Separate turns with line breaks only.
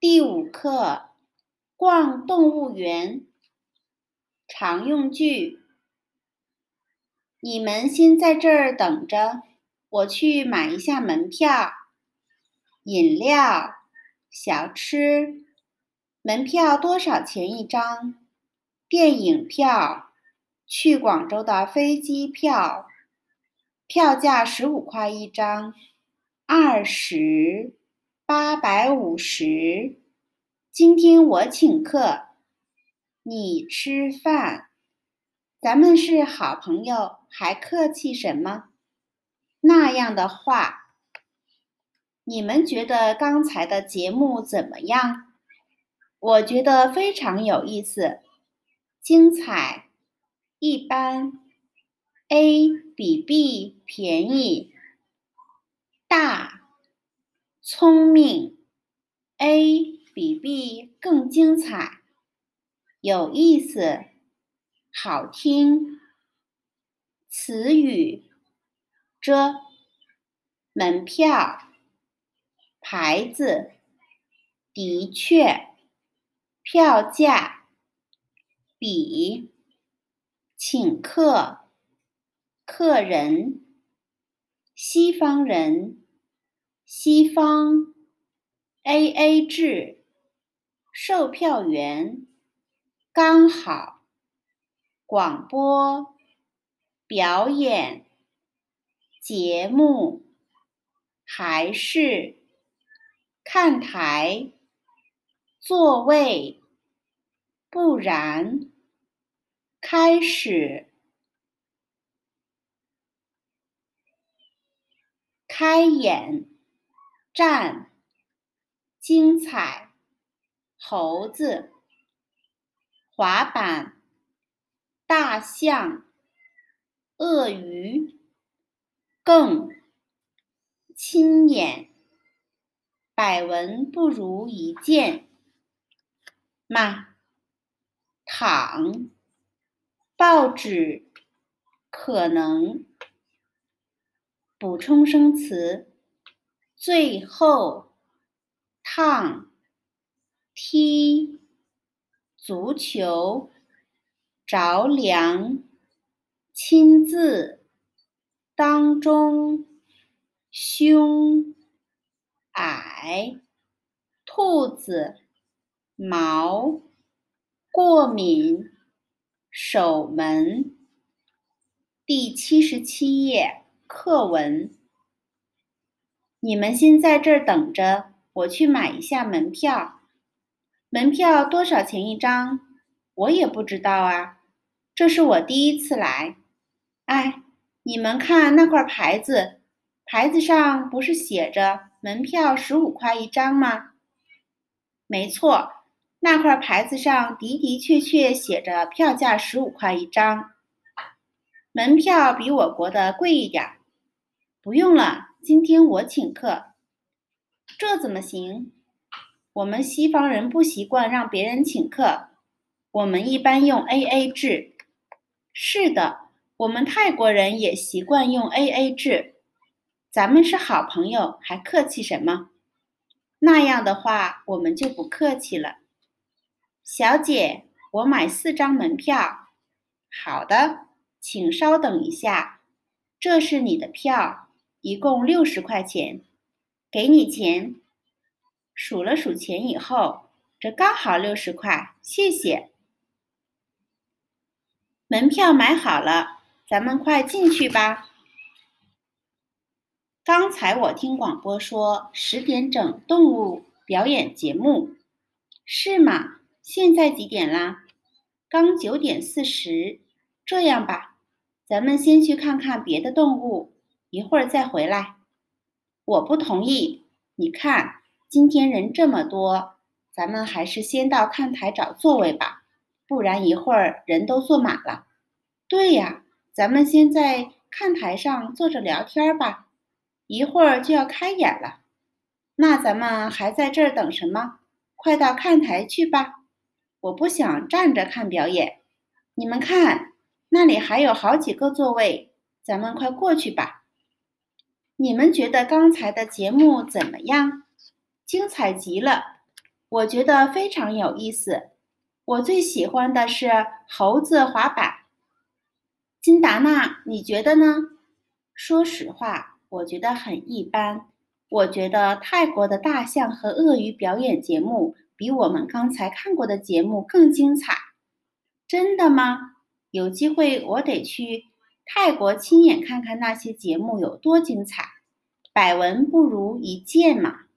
第五课，逛动物园。常用句：你们先在这儿等着，我去买一下门票。饮料、小吃。门票多少钱一张？电影票。去广州的飞机票。票价十五块一张。二十。八百五十，今天我请客，你吃饭，咱们是好朋友，还客气什么？那样的话，你们觉得刚才的节目怎么样？我觉得非常有意思，精彩，一般。A 比 B 便宜，聪明，A 比 B 更精彩，有意思，好听。词语：遮，门票，牌子，的确，票价，比，请客，客人，西方人。西方，A A 制，售票员，刚好，广播，表演，节目，还是，看台，座位，不然，开始，开眼。站，精彩，猴子，滑板，大象，鳄鱼，更，亲眼，百闻不如一见，嘛，躺，报纸，可能，补充生词。最后，烫，踢，足球，着凉，亲自，当中，胸，矮，兔子，毛，过敏，守门。第七十七页课文。你们先在这儿等着，我去买一下门票。门票多少钱一张？我也不知道啊，这是我第一次来。哎，你们看那块牌子，牌子上不是写着门票十五块一张吗？没错，那块牌子上的的确确写着票价十五块一张。门票比我国的贵一点。不用了。今天我请客，这怎么行？我们西方人不习惯让别人请客，我们一般用 A A 制。是的，我们泰国人也习惯用 A A 制。咱们是好朋友，还客气什么？那样的话，我们就不客气了。小姐，我买四张门票。好的，请稍等一下，这是你的票。一共六十块钱，给你钱。数了数钱以后，这刚好六十块，谢谢。门票买好了，咱们快进去吧。刚才我听广播说十点整动物表演节目，是吗？现在几点啦？刚九点四十。这样吧，咱们先去看看别的动物。一会儿再回来，我不同意。你看，今天人这么多，咱们还是先到看台找座位吧，不然一会儿人都坐满了。对呀，咱们先在看台上坐着聊天吧，一会儿就要开演了。那咱们还在这儿等什么？快到看台去吧！我不想站着看表演。你们看，那里还有好几个座位，咱们快过去吧。你们觉得刚才的节目怎么样？精彩极了！我觉得非常有意思。我最喜欢的是猴子滑板。金达娜，你觉得呢？说实话，我觉得很一般。我觉得泰国的大象和鳄鱼表演节目比我们刚才看过的节目更精彩。真的吗？有机会我得去泰国亲眼看看那些节目有多精彩。百闻不如一见嘛。